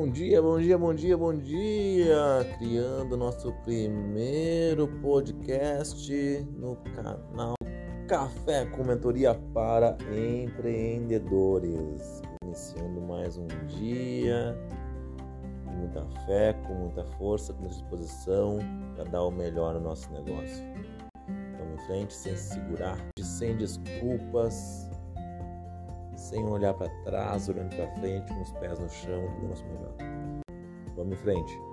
Bom dia, bom dia, bom dia, bom dia! Criando nosso primeiro podcast no canal Café com Mentoria para Empreendedores. Iniciando mais um dia com muita fé, com muita força, com muita disposição para dar o melhor no nosso negócio. Vamos em frente, sem se segurar, sem desculpas sem olhar para trás, olhando para frente, com os pés no chão, do nosso melhor. Vamos em frente.